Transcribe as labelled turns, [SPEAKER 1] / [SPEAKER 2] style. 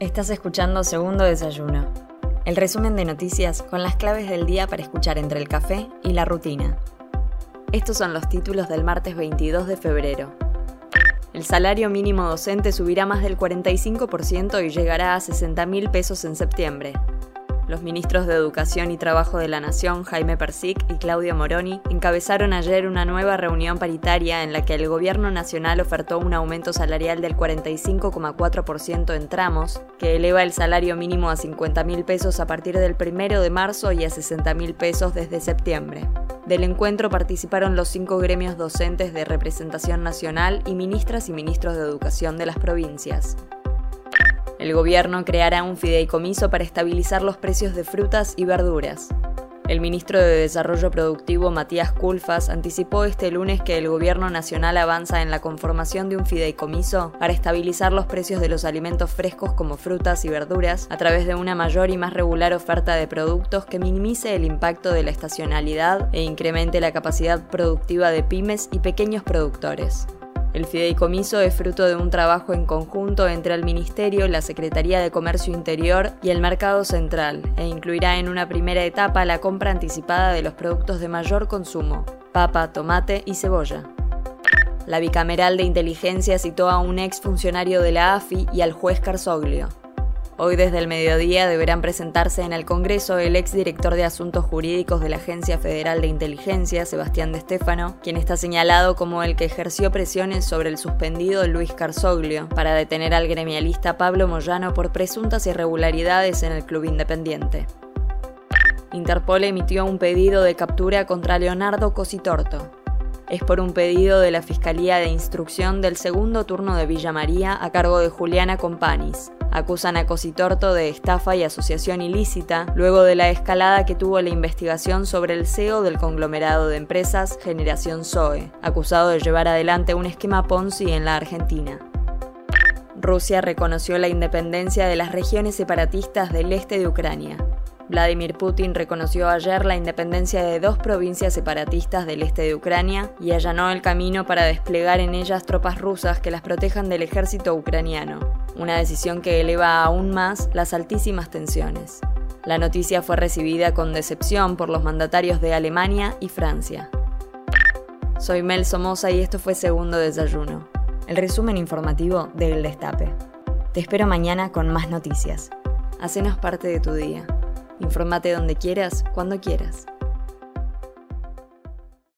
[SPEAKER 1] Estás escuchando Segundo Desayuno, el resumen de noticias con las claves del día para escuchar entre el café y la rutina. Estos son los títulos del martes 22 de febrero. El salario mínimo docente subirá más del 45% y llegará a 60 mil pesos en septiembre. Los ministros de Educación y Trabajo de la Nación, Jaime Persic y Claudio Moroni, encabezaron ayer una nueva reunión paritaria en la que el Gobierno Nacional ofertó un aumento salarial del 45,4% en tramos, que eleva el salario mínimo a 50 mil pesos a partir del 1 de marzo y a 60 mil pesos desde septiembre. Del encuentro participaron los cinco gremios docentes de representación nacional y ministras y ministros de educación de las provincias. El gobierno creará un fideicomiso para estabilizar los precios de frutas y verduras. El ministro de Desarrollo Productivo Matías Culfas anticipó este lunes que el gobierno nacional avanza en la conformación de un fideicomiso para estabilizar los precios de los alimentos frescos como frutas y verduras a través de una mayor y más regular oferta de productos que minimice el impacto de la estacionalidad e incremente la capacidad productiva de pymes y pequeños productores. El fideicomiso es fruto de un trabajo en conjunto entre el Ministerio, la Secretaría de Comercio Interior y el Mercado Central, e incluirá en una primera etapa la compra anticipada de los productos de mayor consumo, papa, tomate y cebolla. La bicameral de inteligencia citó a un ex funcionario de la AFI y al juez Carsoglio. Hoy desde el mediodía deberán presentarse en el Congreso el exdirector de Asuntos Jurídicos de la Agencia Federal de Inteligencia, Sebastián de Stefano, quien está señalado como el que ejerció presiones sobre el suspendido Luis Carsoglio para detener al gremialista Pablo Moyano por presuntas irregularidades en el club independiente. Interpol emitió un pedido de captura contra Leonardo Cositorto, es por un pedido de la Fiscalía de Instrucción del segundo turno de Villa María a cargo de Juliana Companis. Acusan a Cositorto de estafa y asociación ilícita luego de la escalada que tuvo la investigación sobre el CEO del conglomerado de empresas Generación Zoe, acusado de llevar adelante un esquema Ponzi en la Argentina. Rusia reconoció la independencia de las regiones separatistas del este de Ucrania. Vladimir Putin reconoció ayer la independencia de dos provincias separatistas del este de Ucrania y allanó el camino para desplegar en ellas tropas rusas que las protejan del ejército ucraniano, una decisión que eleva aún más las altísimas tensiones. La noticia fue recibida con decepción por los mandatarios de Alemania y Francia. Soy Mel Somoza y esto fue Segundo Desayuno, el resumen informativo del Destape. Te espero mañana con más noticias. Hacenos parte de tu día. Infórmate donde quieras, cuando quieras.